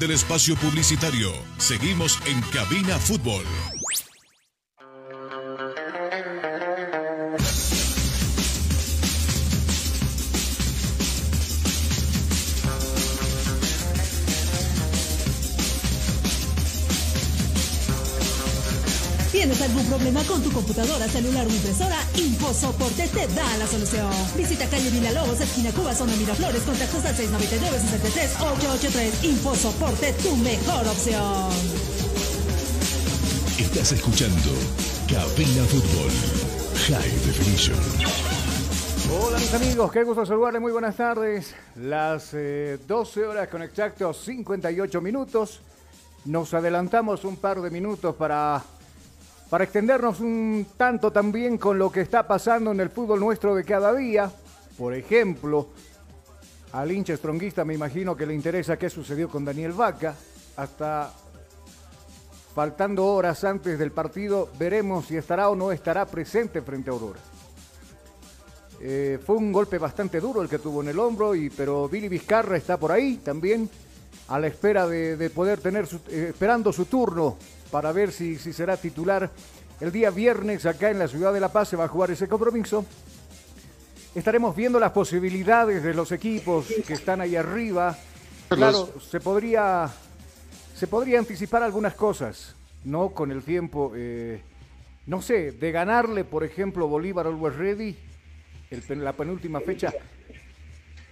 Del espacio publicitario. Seguimos en Cabina Fútbol. Computadora, celular o impresora? InfoSoporte te da la solución. Visita calle Villalobos, esquina Cuba, zona Miraflores, contactos al 699-63-883. InfoSoporte, tu mejor opción. Estás escuchando Cabina Fútbol High Definition. Hola mis amigos, qué gusto saludarles, muy buenas tardes. Las 12 eh, horas con exactos 58 minutos. Nos adelantamos un par de minutos para para extendernos un tanto también con lo que está pasando en el fútbol nuestro de cada día. Por ejemplo, al hincha stronguista me imagino que le interesa qué sucedió con Daniel Vaca. Hasta faltando horas antes del partido, veremos si estará o no estará presente frente a Aurora. Eh, fue un golpe bastante duro el que tuvo en el hombro, y, pero Billy Vizcarra está por ahí también, a la espera de, poder tener, eh, esperando su turno para ver si, si será titular El día viernes acá en la ciudad de La Paz se va a jugar ese compromiso. Estaremos viendo las posibilidades de los equipos que están ahí arriba. Claro, se podría, se podría anticipar algunas cosas, ¿no? Con el tiempo, eh, no sé, de ganarle, por ejemplo, Bolívar Always Ready, el, la penúltima fecha,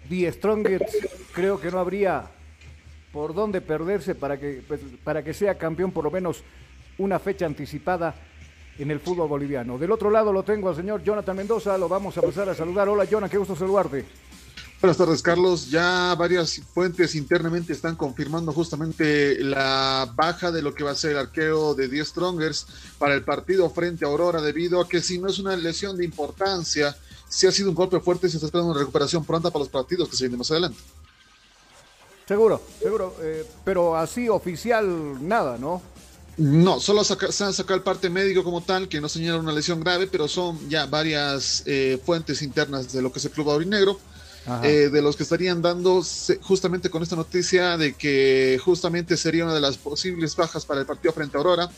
The Strongest, creo que no habría por dónde perderse para que, pues, para que sea campeón por lo menos una fecha anticipada en el fútbol boliviano. Del otro lado lo tengo al señor Jonathan Mendoza, lo vamos a pasar a saludar. Hola Jonathan, qué gusto saludarte. Buenas tardes, Carlos. Ya varias fuentes internamente están confirmando justamente la baja de lo que va a ser el arqueo de 10 Strongers para el partido frente a Aurora, debido a que si no es una lesión de importancia, si ha sido un golpe fuerte se está esperando una recuperación pronta para los partidos que se vienen más adelante. Seguro, seguro, eh, pero así oficial nada, ¿no? No, solo se han sacado el parte médico como tal, que no señala una lesión grave, pero son ya varias eh, fuentes internas de lo que es el Club Aurinegro, eh, de los que estarían dando justamente con esta noticia de que justamente sería una de las posibles bajas para el partido frente a Aurora,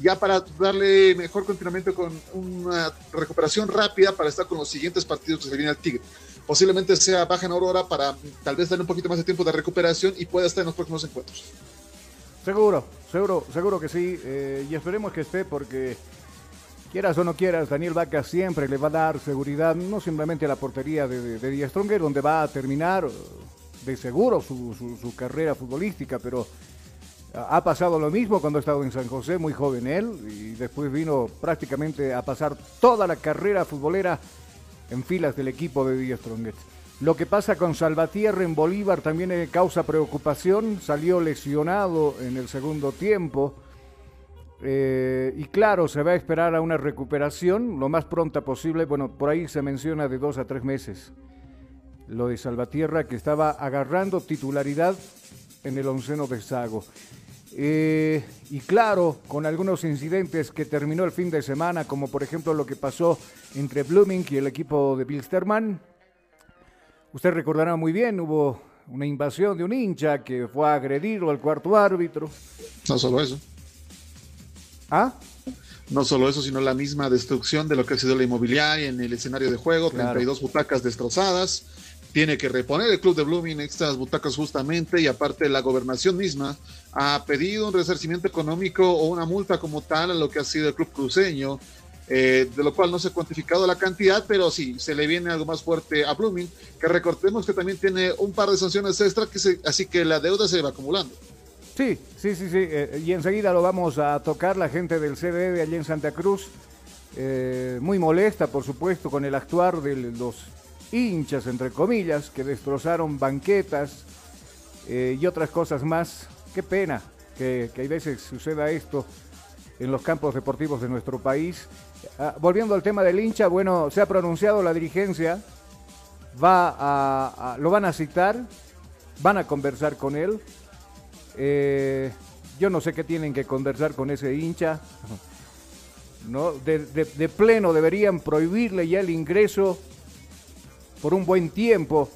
ya para darle mejor continuamiento con una recuperación rápida para estar con los siguientes partidos que se viene al Tigre. Posiblemente sea baja en Aurora para tal vez darle un poquito más de tiempo de recuperación y pueda estar en los próximos encuentros. Seguro, seguro, seguro que sí. Eh, y esperemos que esté porque, quieras o no quieras, Daniel Vaca siempre le va a dar seguridad, no simplemente a la portería de, de, Stronger, donde va a terminar de seguro su, su, carrera futbolística, pero ha pasado lo mismo cuando ha estado en San José, muy joven él, y después vino prácticamente a pasar toda la carrera futbolera en filas del equipo de Díaz Strongest. Lo que pasa con Salvatierra en Bolívar también causa preocupación. Salió lesionado en el segundo tiempo. Eh, y claro, se va a esperar a una recuperación lo más pronta posible. Bueno, por ahí se menciona de dos a tres meses. Lo de Salvatierra que estaba agarrando titularidad en el onceno de Sago. Eh, y claro, con algunos incidentes que terminó el fin de semana, como por ejemplo lo que pasó entre Blooming y el equipo de Bilsterman Usted recordará muy bien, hubo una invasión de un hincha que fue a agredirlo al cuarto árbitro. No solo eso. ¿Ah? No solo eso, sino la misma destrucción de lo que ha sido la inmobiliaria en el escenario de juego, 32 butacas destrozadas. Tiene que reponer el club de Blooming estas butacas justamente y aparte la gobernación misma ha pedido un resarcimiento económico o una multa como tal a lo que ha sido el club cruceño eh, de lo cual no se ha cuantificado la cantidad, pero sí, se le viene algo más fuerte a Blooming, que recordemos que también tiene un par de sanciones extra, que así que la deuda se va acumulando. Sí, sí, sí, sí, eh, y enseguida lo vamos a tocar la gente del CD de allí en Santa Cruz, eh, muy molesta, por supuesto, con el actuar de los hinchas, entre comillas, que destrozaron banquetas y otras cosas más. Qué pena que, que hay veces suceda esto en los campos deportivos de nuestro país. Ah, volviendo al tema del hincha, bueno, se ha pronunciado la dirigencia, va a, lo van a citar, van a conversar con él. Eh, yo no sé qué tienen que conversar con ese hincha. ¿no? De, pleno deberían prohibirle ya el ingreso por un buen tiempo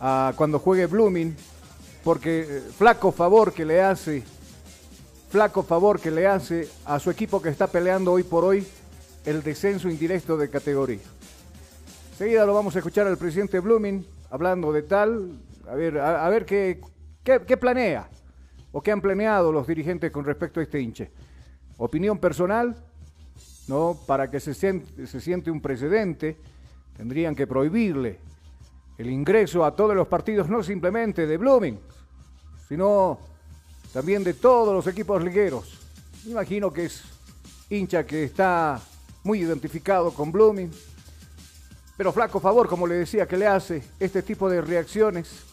a cuando juegue Blooming, porque eh, flaco favor que le hace flaco favor que le hace a su equipo que está peleando hoy por hoy el descenso indirecto de categoría. Seguida lo vamos a escuchar al presidente Blooming hablando de tal, a ver, a, ver qué, qué, planea o qué han planeado los dirigentes con respecto a este hinche. Opinión personal, ¿no? Para que se siente, se siente un precedente, tendrían que prohibirle el ingreso a todos los partidos, no simplemente de Blooming, sino también de todos los equipos ligueros. Me imagino que es hincha que está muy identificado con Blooming. Pero flaco favor, como le decía, que le hace este tipo de reacciones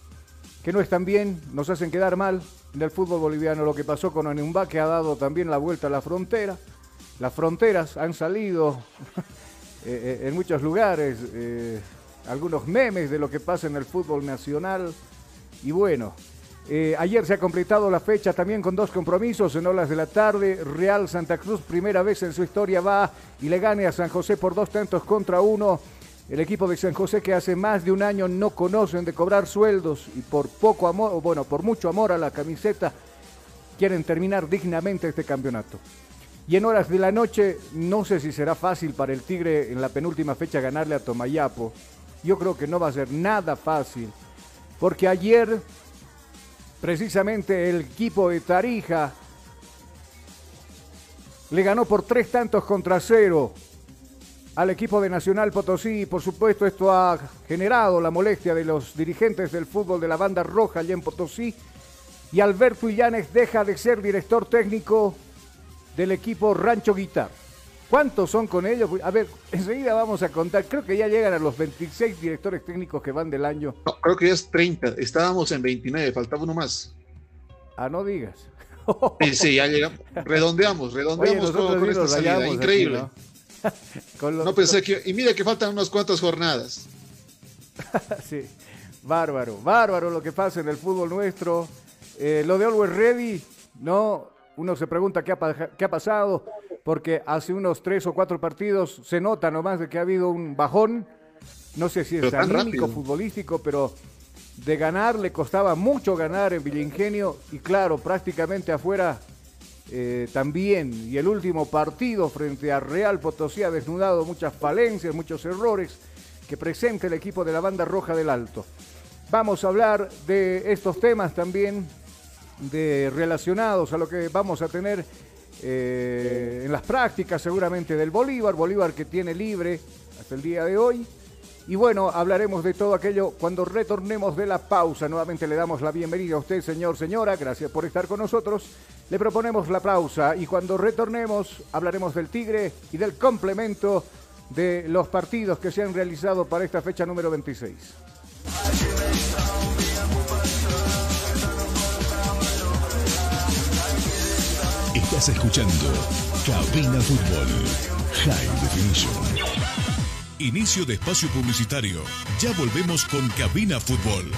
que no están bien, nos hacen quedar mal en el fútbol boliviano. Lo que pasó con Anumba, que ha dado también la vuelta a la frontera. Las fronteras han salido eh, eh, en muchos lugares, eh, algunos memes de lo que pasa en el fútbol nacional. Y bueno, ayer se ha completado la fecha también con dos compromisos en horas de la tarde. Real Santa Cruz, primera vez en su historia, va y le gane a San José por dos tantos contra uno. El equipo de San José que hace más de un año no conocen de cobrar sueldos y por poco amor, bueno, por mucho amor a la camiseta, quieren terminar dignamente este campeonato. Y en horas de la noche, no sé si será fácil para el Tigre en la penúltima fecha ganarle a Tomayapo. Yo creo que no va a ser nada fácil. Porque ayer, precisamente el equipo de Tarija le ganó por tres tantos contra cero al equipo de Nacional Potosí. Por supuesto, esto ha generado la molestia de los dirigentes del fútbol de la banda roja allá en Potosí. Y Alberto Illanes deja de ser director técnico del equipo Rancho Guitar. ¿Cuántos son con ellos? A ver, enseguida vamos a contar. Creo que ya llegan a los 26 directores técnicos que van del año. No, creo que ya es 30. Estábamos en 29, faltaba uno más. Ah, no digas. Sí, sí ya llegamos. Redondeamos, redondeamos todo con esta salida. Increíble. ¿no? no pensé que. Y mira que faltan unas cuantas jornadas. sí, bárbaro, bárbaro lo que pasa en el fútbol nuestro. Eh, lo de Always Ready, ¿no? Uno se pregunta qué ha, qué ha pasado, porque hace unos tres o cuatro partidos se nota nomás de que ha habido un bajón. No sé si es anímico, futbolístico, pero de ganar le costaba mucho ganar en Villingenio y claro, prácticamente afuera eh, también. Y el último partido frente a Real Potosí ha desnudado muchas falencias, muchos errores que presenta el equipo de la banda roja del Alto. Vamos a hablar de estos temas también de relacionados a lo que vamos a tener eh, en las prácticas seguramente del Bolívar, Bolívar que tiene libre hasta el día de hoy. Y bueno, hablaremos de todo aquello cuando retornemos de la pausa. Nuevamente le damos la bienvenida a usted, señor, señora. Gracias por estar con nosotros. Le proponemos la pausa y cuando retornemos hablaremos del Tigre y del complemento de los partidos que se han realizado para esta fecha número 26. Estás escuchando Cabina Fútbol High Definition. Inicio de espacio publicitario. Ya volvemos con Cabina Fútbol.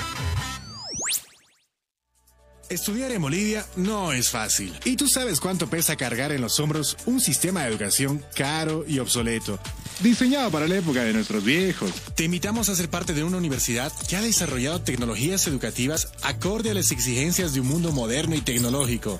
Estudiar en Bolivia no es fácil. Y tú sabes cuánto pesa cargar en los hombros un sistema de educación caro y obsoleto. Diseñado para la época de nuestros viejos. Te invitamos a ser parte de una universidad que ha desarrollado tecnologías educativas acorde a las exigencias de un mundo moderno y tecnológico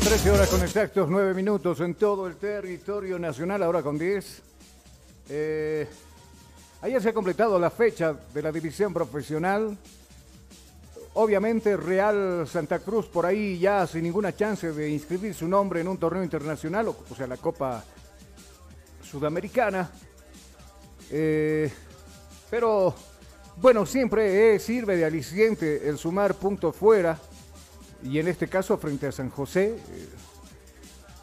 13 horas con exactos 9 minutos en todo el territorio nacional, ahora con 10. Eh, ayer se ha completado la fecha de la división profesional. Obviamente Real Santa Cruz por ahí ya sin ninguna chance de inscribir su nombre en un torneo internacional, o, sea, la Copa Sudamericana. Eh, pero bueno, siempre sirve de aliciente el sumar puntos fuera y en este caso frente a San José. Eh,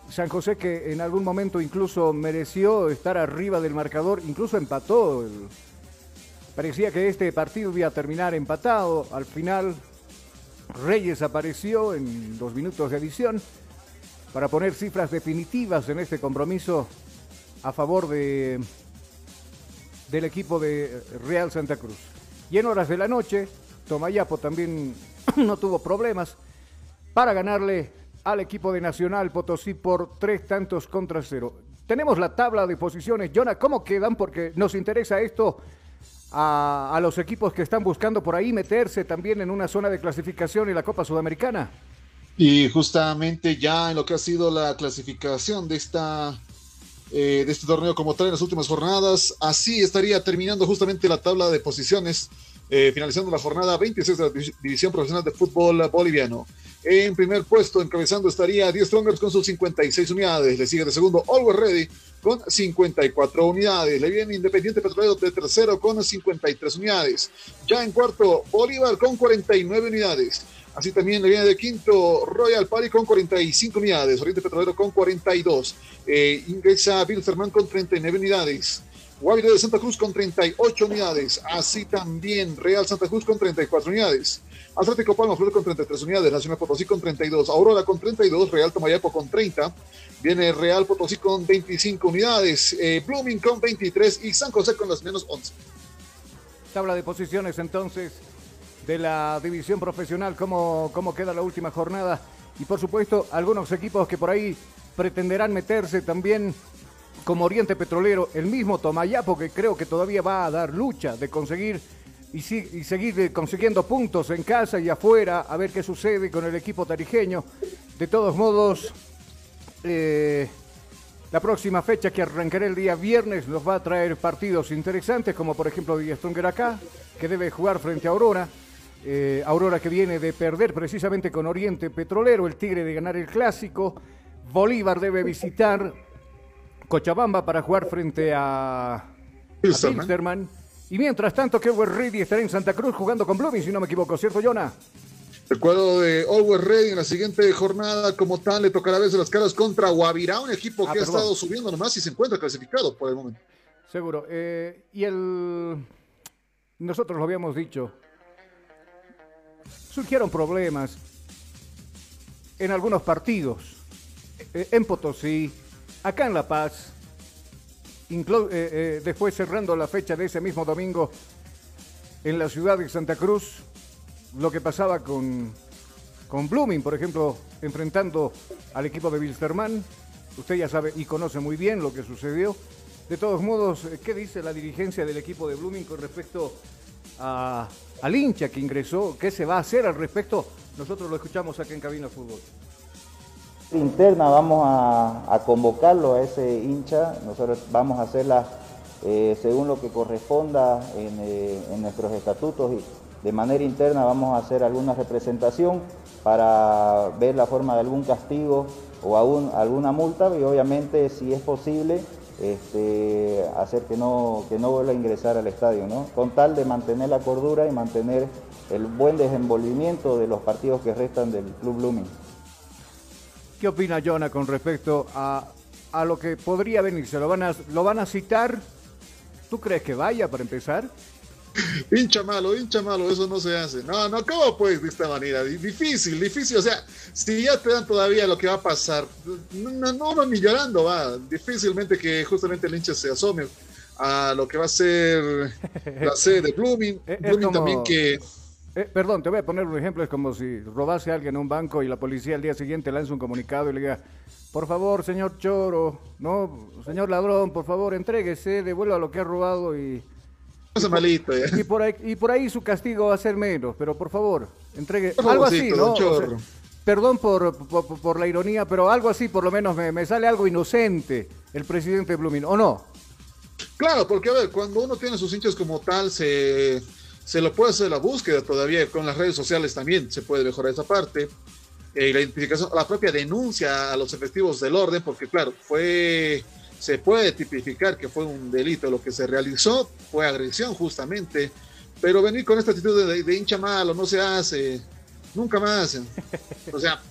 San José que en algún momento incluso mereció estar arriba del marcador, incluso empató. parecía que este partido iba a terminar empatado. Al final Reyes apareció en dos minutos de adición para poner cifras definitivas en este compromiso a favor de, del equipo de Real Santa Cruz. Y en horas de la noche, Tomayapo también no tuvo problemas para ganarle al equipo de Nacional Potosí por tres tantos contra cero. Tenemos la tabla de posiciones. Jonah, ¿cómo quedan? Porque nos interesa esto a, los equipos que están buscando por ahí meterse también en una zona de clasificación en la Copa Sudamericana. Y justamente ya en lo que ha sido la clasificación de esta eh, de este torneo como tal en las últimas jornadas, así estaría terminando justamente la tabla de posiciones, eh, finalizando la jornada 26 de la División Profesional de Fútbol Boliviano. En primer puesto, encabezando estaría 10 Strongers con sus 56 unidades. Le sigue de segundo Always Ready con 54 unidades. Le viene Independiente Petrolero de tercero con 53 unidades. Ya en cuarto, Bolívar con 49 unidades. Así también le viene de quinto Royal Party con 45 unidades. Oriente Petrolero con 42. Eh, ingresa Wilstermann con 39 unidades. Guavirá de Santa Cruz con 38 unidades. Así también Real Santa Cruz con 34 unidades. Atlético Palma Flor con 33 unidades, Nacional Potosí con 32, Aurora con 32, Real Tomayapo con 30, viene Real Potosí con 25 unidades, eh, Blooming con 23 y San José con las menos 11. Tabla de posiciones entonces de la división profesional, cómo, cómo queda la última jornada y por supuesto algunos equipos que por ahí pretenderán meterse también como Oriente Petrolero, el mismo Tomayapo que creo que todavía va a dar lucha de conseguir y, seguir consiguiendo puntos en casa y afuera, a ver qué sucede con el equipo tarijeño. De todos modos, eh, la próxima fecha que arrancará el día viernes nos va a traer partidos interesantes, como por ejemplo Stronger acá, que debe jugar frente a Aurora. Eh, Aurora que viene de perder precisamente con Oriente Petrolero, el Tigre de ganar el clásico. Bolívar debe visitar Cochabamba para jugar frente a, a Y mientras tanto, Kewer Ready estará en Santa Cruz jugando con Blooming, si no me equivoco, ¿cierto, Jonah? El cuadro de Always Ready en la siguiente jornada, como tal, le tocará a veces las caras contra Guavirá, un equipo ah, que ha estado subiendo nomás y se encuentra clasificado por el momento. Seguro. Eh, y el. Nosotros lo habíamos dicho. Surgieron problemas en algunos partidos. Eh, en Potosí, acá en La Paz. Eh, después cerrando la fecha de ese mismo domingo en la ciudad de Santa Cruz lo que pasaba con, con Blooming, por ejemplo, enfrentando al equipo de Wilstermann. Usted ya sabe y conoce muy bien lo que sucedió. De todos modos, ¿qué dice la dirigencia del equipo de Blooming con respecto a, al hincha que ingresó? ¿Qué se va a hacer al respecto? Nosotros lo escuchamos aquí en Cabina Fútbol. Interna vamos a, convocarlo a ese hincha, nosotros vamos a hacerla eh, según lo que corresponda en, eh, en nuestros estatutos y, de manera interna vamos a hacer alguna representación para ver la forma de algún castigo o alguna multa y obviamente si es posible este, hacer que no, que no vuelva a ingresar al estadio, ¿no? con tal de mantener la cordura y mantener el buen desenvolvimiento de los partidos que restan del Club Blooming. ¿Qué opina Jonah con respecto a, a lo que podría venirse? ¿Lo van, a, ¿Lo van a citar? ¿Tú crees que vaya para empezar? hincha malo, hincha malo, eso no se hace. No, no, ¿cómo puedes de esta manera? Difícil, difícil. O sea, si ya te dan todavía lo que va a pasar, no, no, ni llorando va. Difícilmente que justamente el hincha se asome a lo que va a ser la sede de Blooming. Blooming también que. Eh, perdón, te voy a poner un ejemplo. Es como si robase a alguien en un banco y la policía al día siguiente lanza un comunicado y le diga: Por favor, señor Choro, no, señor ladrón, por favor, entréguese, devuelva lo que ha robado y y, por ahí, y por ahí su castigo va a ser menos, pero por favor, entregue algo así, ¿no? perdón por, por, la ironía, pero algo así por lo menos me, sale algo inocente el presidente Blumin, ¿o no? Claro, porque a ver, cuando uno tiene sus hinchas como tal, se, se lo puede hacer la búsqueda todavía, con las redes sociales también se puede mejorar esa parte. Eh, la identificación, la propia denuncia a los efectivos del orden, porque claro, fue se puede tipificar que fue un delito. Lo que se realizó fue agresión justamente, pero venir con esta actitud de, hincha malo no se hace, nunca más. O sea,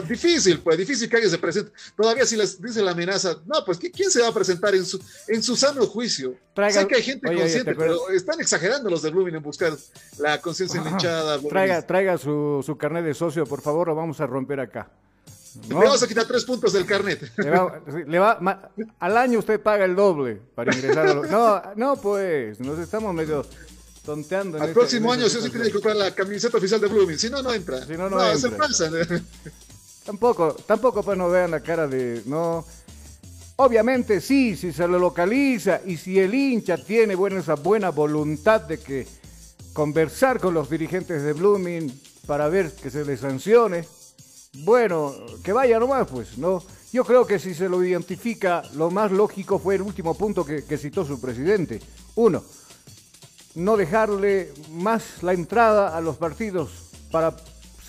difícil, pues difícil que alguien se presente. Todavía si les dice la amenaza, no, pues ¿quién se va a presentar en su, en su sano juicio? sé que hay gente consciente, pero están exagerando los de Blooming en buscar la conciencia hinchada. Traiga, traiga su, su carnet de socio, por favor, lo vamos a romper acá. Le vamos a quitar tres puntos del carnet. Le va, al año usted paga el doble para ingresar a No, no, pues, nos estamos medio tonteando. Al este- próximo año este sí tiene que comprar la camiseta oficial de Blooming, si no, no entra. Si no, no, no se pasa. Tampoco, tampoco pues no vean la cara de... no Obviamente sí, si se lo localiza y si el hincha tiene buena, esa buena voluntad de que conversar con los dirigentes de Blooming para ver que se les sancione, bueno, que vaya nomás, pues, ¿no? Yo creo que si se lo identifica, lo más lógico fue el último punto que, citó su presidente. Uno, no dejarle más la entrada a los partidos para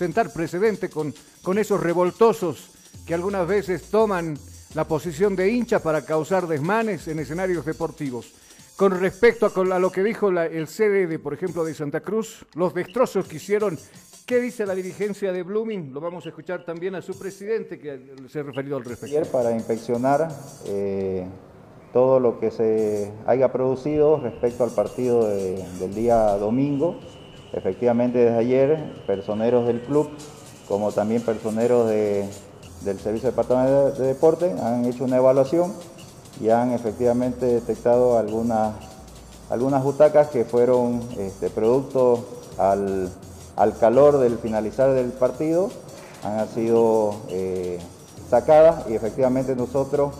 sentar precedente con, con esos revoltosos que algunas veces toman la posición de hincha para causar desmanes en escenarios deportivos. Con respecto a, lo que dijo el sede de, por ejemplo, de Santa Cruz, los destrozos que hicieron ¿Qué dice la dirigencia de Blooming? Lo vamos a escuchar también a su presidente que se ha referido al respecto. Para inspeccionar eh, todo lo que se haya producido respecto al partido del día domingo. Efectivamente, desde ayer, personeros del club, como también personeros del Servicio Departamental de, Deporte, han hecho una evaluación y han efectivamente detectado algunas, algunas butacas que fueron este, producto al al calor del finalizar del partido han sido eh, sacadas y efectivamente nosotros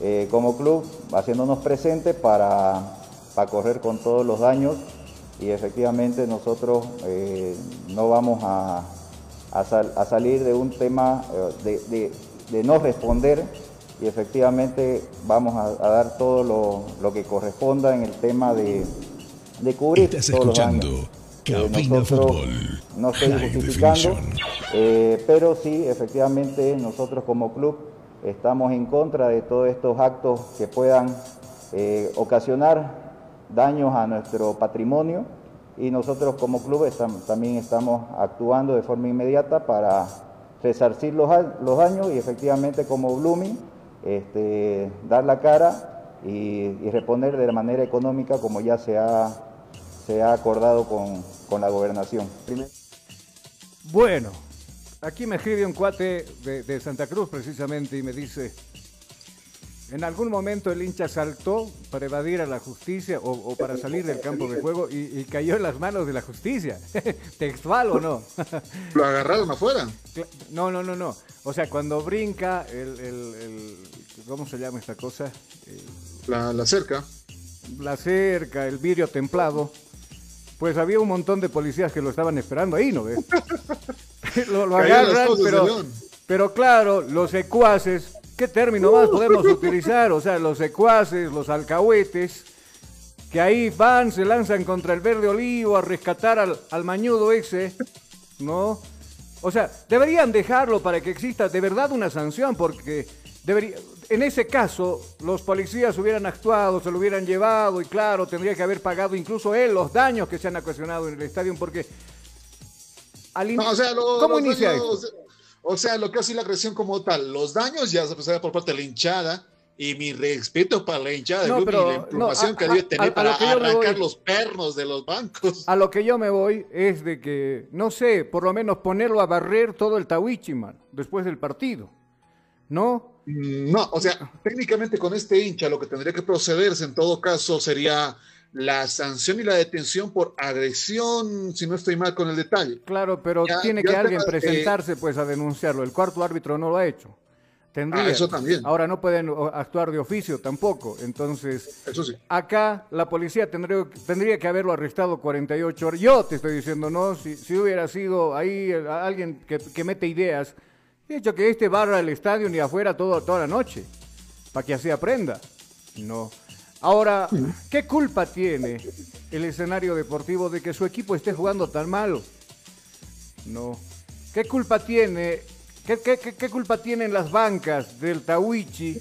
eh, como club haciéndonos presentes para, para, correr con todos los daños y efectivamente nosotros eh, no vamos a, a, salir de un tema de, no responder y efectivamente vamos a, dar todo lo, que corresponda en el tema de, de cubrir todos los años. no estoy justificando, pero sí, efectivamente, nosotros como club estamos en contra de todos estos actos que puedan eh, ocasionar daños a nuestro patrimonio y nosotros como club también estamos actuando de forma inmediata para resarcir los, los daños y efectivamente como Blooming este, dar la cara y, responder de manera económica como ya se ha, se ha acordado con, con la gobernación. Bueno, Aquí me escribe un cuate de, Santa Cruz precisamente y me dice, en algún momento el hincha saltó para evadir a la justicia o, para salir del campo de juego y, cayó en las manos de la justicia. ¿Textual o no? ¿Lo agarraron afuera? No, no, no, no. O sea, cuando brinca el, ¿cómo se llama esta cosa? La, la cerca. La cerca, el vidrio templado. Pues había un montón de policías que lo estaban esperando ahí, ¿no ves? lo, agarran, pero, pero claro, los secuaces, ¿qué término más podemos utilizar? O sea, los secuaces, los alcahuetes, que ahí van, se lanzan contra el verde olivo a rescatar al, al mañudo ese, ¿no? O sea, deberían dejarlo para que exista de verdad una sanción, porque debería, en ese caso los policías hubieran actuado, se lo hubieran llevado y claro, tendría que haber pagado incluso él los daños que se han ocasionado en el estadio, porque o sea, ¿Cómo inicia O sea, lo que hace la agresión como tal, los daños ya se pasaron por parte de la hinchada y mi respeto para la hinchada no, y la información que debe tener para arrancar los pernos de los bancos. A lo que yo me voy es de que, no sé, por lo menos ponerlo a barrer todo el Tawichiman después del partido. ¿No? Mm, no, o sea, técnicamente con este hincha lo que tendría que procederse en todo caso sería la sanción y la detención por agresión, si no estoy mal con el detalle. Claro, pero tiene que alguien presentarse pues a denunciarlo. El cuarto árbitro no lo ha hecho. Tendría. Ah, eso también. Ahora no pueden actuar de oficio tampoco. Entonces, eso sí. acá la policía tendría, tendría que haberlo arrestado 48 horas. Yo te estoy diciendo, no, si, si hubiera sido ahí alguien que, que mete ideas, he hecho que este barra el estadio ni afuera todo, toda la noche, para que así aprenda. No. Ahora, ¿qué culpa tiene el escenario deportivo de que su equipo esté jugando tan mal? No. ¿Qué culpa tiene, qué, qué, culpa tienen las bancas del Tawichi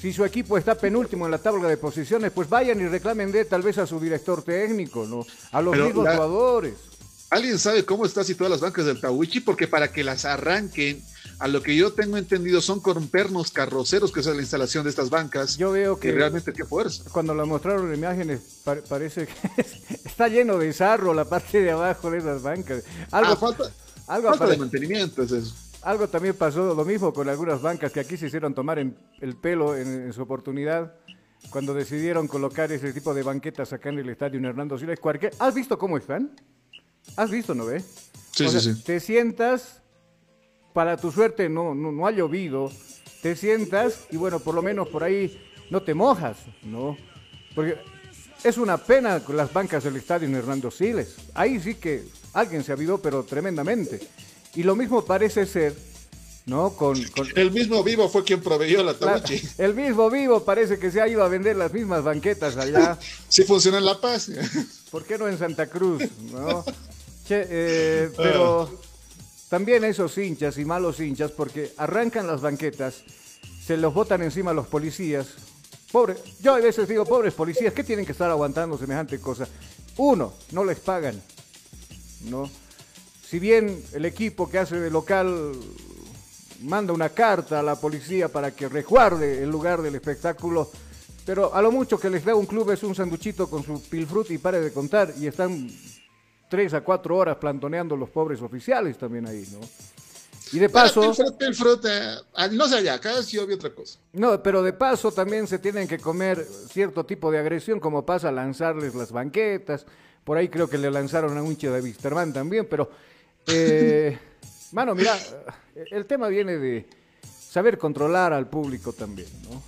si su equipo está penúltimo en la tabla de posiciones? Pues vayan y reclamen de tal vez a su director técnico, ¿no? A los mismos jugadores. ¿Alguien sabe cómo están situadas las bancas del Tawichi? Porque para que las arranquen a lo que yo tengo entendido son con pernos carroceros que es la instalación de estas bancas. Yo veo que realmente qué fuerza. Cuando lo mostraron en imágenes parece que está lleno de sarro la parte de abajo de esas bancas. Algo, ah, falta, algo falta de mantenimiento es eso. Algo también pasó lo mismo con algunas bancas que aquí se hicieron tomar en el pelo en, su oportunidad cuando decidieron colocar ese tipo de banquetas acá en el estadio en Hernando Siles. ¿Has visto cómo están? ¿Has visto, no ves? Sí, sí, sí. Te sientas para tu suerte no, no, ha llovido, te sientas y bueno, por lo menos por ahí no te mojas, ¿no? Porque es una pena con las bancas del estadio en Hernando Siles. Ahí sí que alguien se ha pero tremendamente. Y lo mismo parece ser, ¿no? Con, El mismo Vivo fue quien proveyó la tabuchi. El mismo Vivo parece que se ha ido a vender las mismas banquetas allá. sí funciona en La Paz. ¿Por qué no en Santa Cruz? ¿no? Eh, pero también esos hinchas y malos hinchas, porque arrancan las banquetas, se los botan encima a los policías. Pobre, yo a veces digo, pobres policías, ¿qué tienen que estar aguantando semejante cosa? Uno, no les pagan, ¿no? Si bien el equipo que hace de local manda una carta a la policía para que resguarde el lugar del espectáculo, pero a lo mucho que les da un club es un sanduchito con su pilfrut y pare de contar y están tres a cuatro horas plantoneando los pobres oficiales también ahí, ¿no? Y de paso. Ah, no sé allá, vez yo vi otra cosa. No, pero de paso también se tienen que comer cierto tipo de agresión, como pasa lanzarles las banquetas. Por ahí creo que le lanzaron a un de Wisterman también, pero. Eh, mano, mira, el tema viene de saber controlar al público también, ¿no?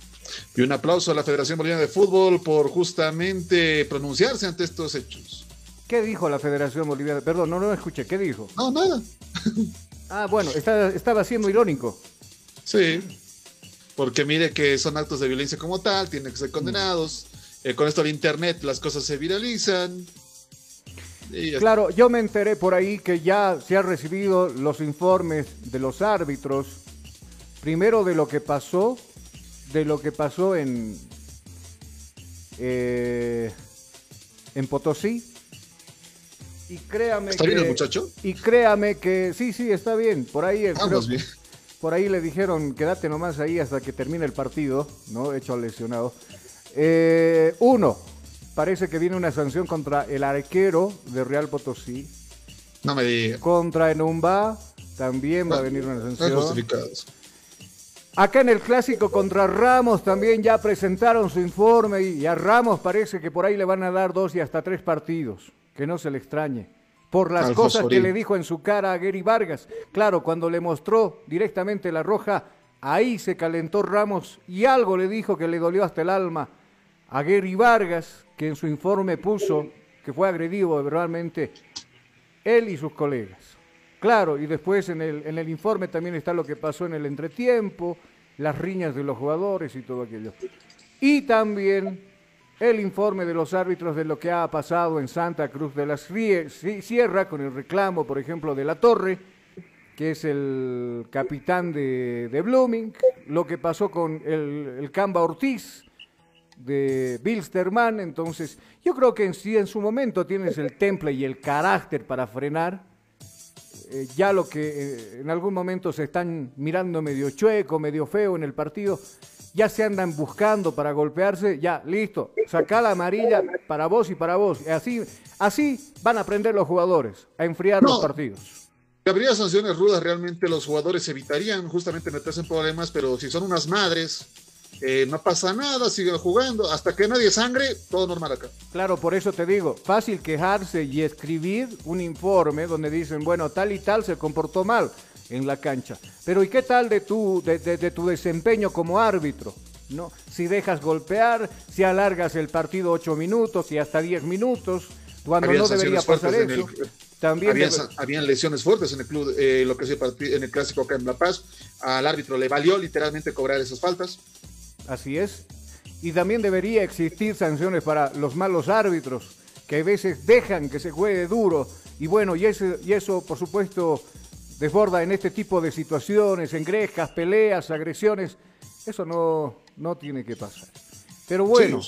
Y un aplauso a la Federación Boliviana de Fútbol por justamente pronunciarse ante estos hechos. ¿Qué dijo la Federación Boliviana? Perdón, no lo escuché. ¿Qué dijo? No, nada. ah, bueno, estaba siendo irónico. Sí, porque mire que son actos de violencia como tal, tienen que ser condenados. Eh, con esto del Internet las cosas se viralizan. Claro, yo me enteré por ahí que ya se han recibido los informes de los árbitros, primero de lo que pasó, de lo que pasó en, eh, en Potosí. Y créame ¿Está bien el muchacho? Y créame que sí, sí, está bien. Por ahí por ahí le dijeron, quédate nomás ahí hasta que termine el partido, ¿no? Hecho al lesionado. Eh, uno, parece que viene una sanción contra el arquero de Real Potosí. No me digas. Contra Enumba también va a venir una sanción. Acá en el clásico contra Ramos también ya presentaron su informe y a Ramos parece que por ahí le van a dar dos y hasta tres partidos. Que no se le extrañe. Por las cosas que le dijo en su cara a Gary Vargas. Claro, cuando le mostró directamente la roja, ahí se calentó Ramos y algo le dijo que le dolió hasta el alma a Gary Vargas, que en su informe puso que fue agredido verbalmente él y sus colegas. Claro, y después en el, en el informe también está lo que pasó en el entretiempo, las riñas de los jugadores y todo aquello. Y también el informe de los árbitros de lo que ha pasado en Santa Cruz de la Sierra con el reclamo, por ejemplo, de la Torre, que es el capitán de, de Blooming, lo que pasó con el, el Camba Ortiz, de Bilsterman. Entonces, yo creo que en, si en su momento tienes el temple y el carácter para frenar, eh, ya lo que eh, en algún momento se están mirando medio chueco, medio feo en el partido, ya se andan buscando para golpearse, ya, listo, saca la amarilla para vos y para vos. Así, así van a aprender los jugadores a enfriar los partidos. Si habría sanciones rudas, realmente los jugadores evitarían justamente meterse en problemas, pero si son unas madres, eh, no pasa nada, siguen jugando, hasta que nadie sangre, todo normal acá. Claro, por eso te digo, fácil quejarse y escribir un informe donde dicen, bueno, tal y tal se comportó mal en la cancha. Pero ¿y qué tal de tu, de, tu desempeño como árbitro? ¿No? Si dejas golpear, si alargas el partido ocho minutos y hasta diez minutos, cuando no debería pasar eso. También habían, lesiones fuertes en el club, eh, lo que en el clásico acá en La Paz. Al árbitro le valió literalmente cobrar esas faltas. Así es. Y también debería existir sanciones para los malos árbitros, que a veces dejan que se juegue duro. Y bueno, y, y eso, por supuesto, desborda en este tipo de situaciones, en grejas, peleas, agresiones. Eso no, no tiene que pasar. Pero bueno,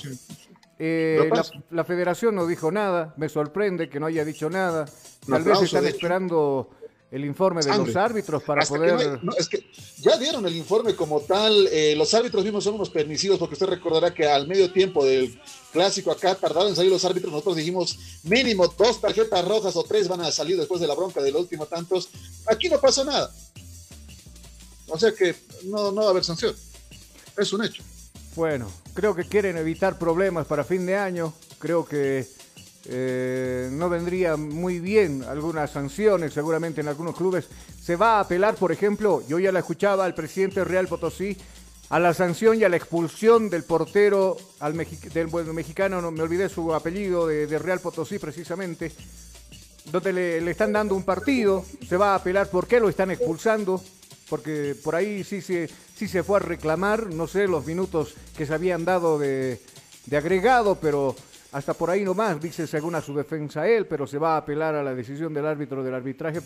eh, la, federación no dijo nada, me sorprende que no haya dicho nada. Tal vez están esperando el informe de los árbitros para poder. es que ya dieron el informe como tal. Eh, los árbitros mismos son unos permisivos, porque usted recordará que al medio tiempo del clásico acá tardaron en salir los árbitros. Nosotros dijimos mínimo dos tarjetas rojas o tres van a salir después de la bronca del último tantos. Aquí no pasó nada. O sea que no, no va a haber sanción. Es un hecho. Bueno, creo que quieren evitar problemas para fin de año. Creo que eh, no vendría muy bien algunas sanciones, seguramente en algunos clubes. Se va a apelar, por ejemplo, yo ya la escuchaba al presidente Real Potosí, a la sanción y a la expulsión del portero al del bueno, mexicano, no me olvidé su apellido, de, Real Potosí precisamente, donde le, están dando un partido, se va a apelar por qué lo están expulsando, porque por ahí sí, sí, sí se fue a reclamar, no sé los minutos que se habían dado de agregado, pero hasta por ahí nomás, dice según a su defensa él, pero se va a apelar a la decisión del árbitro del arbitraje,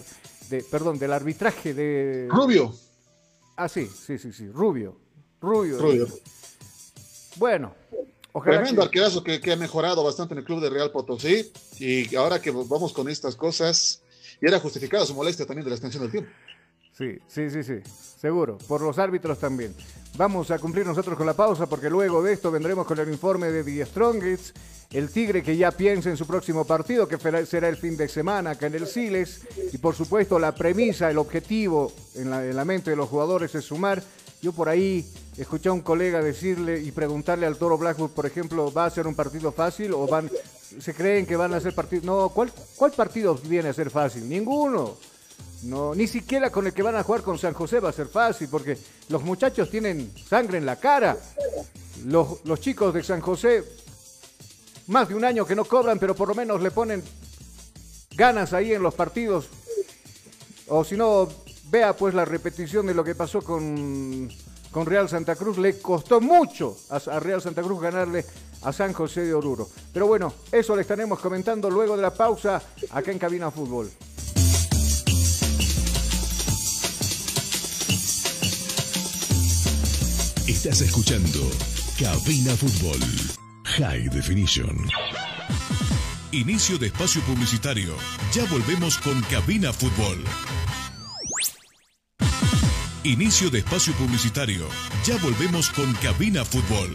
de, perdón, del arbitraje de... Rubio. Ah, sí, sí, sí, sí, Rubio. Rubio. Rubio. Bueno. Ojalá Tremendo arquerazo que, que, ha mejorado bastante en el club de Real Potosí y ahora que vamos con estas cosas, y era justificada su molestia también de la extensión del tiempo. Sí, sí, sí, sí, seguro. Por los árbitros también. Vamos a cumplir nosotros con la pausa porque luego de esto vendremos con el informe de The Strongest, el Tigre que ya piensa en su próximo partido, que será el fin de semana acá en el Siles. Y por supuesto la premisa, el objetivo en la, mente de los jugadores es sumar. Yo por ahí escuché a un colega decirle y preguntarle al Toro Blackwood, por ejemplo, ¿va a ser un partido fácil o van, se creen que van a ser partidos? No, ¿cuál, ¿cuál partido viene a ser fácil? Ninguno. No, ni siquiera con el que van a jugar con San José va a ser fácil, porque los muchachos tienen sangre en la cara. Los, chicos de San José, más de un año que no cobran, pero por lo menos le ponen ganas ahí en los partidos. O si no, vea pues la repetición de lo que pasó con, con Real Santa Cruz. Le costó mucho a, a Real Santa Cruz ganarle a San José de Oruro. Pero bueno, eso le estaremos comentando luego de la pausa acá en Cabina Fútbol. Estás escuchando Cabina Fútbol High Definition. Inicio de espacio publicitario. Ya volvemos con Cabina Fútbol. Inicio de espacio publicitario. Ya volvemos con Cabina Fútbol.